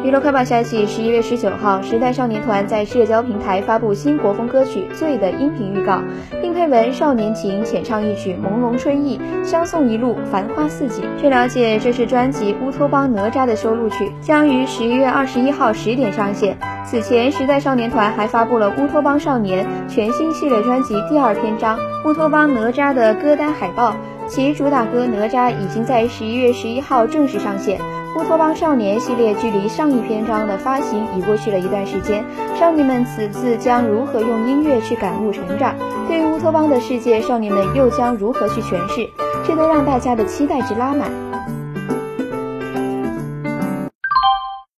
娱乐快报消息：十一月十九号，时代少年团在社交平台发布新国风歌曲《醉》的音频预告，并配文“少年情，浅唱一曲朦胧春意，相送一路繁花似锦”。据了解，这是专辑《乌托邦哪吒》的收录曲，将于十一月二十一号十点上线。此前，时代少年团还发布了《乌托邦少年》全新系列专辑第二篇章《乌托邦哪吒》的歌单海报，其主打歌《哪吒》已经在十一月十一号正式上线。乌托邦少年系列距离上一篇章的发行已过去了一段时间，少年们此次将如何用音乐去感悟成长？对于乌托邦的世界，少年们又将如何去诠释？这都让大家的期待值拉满。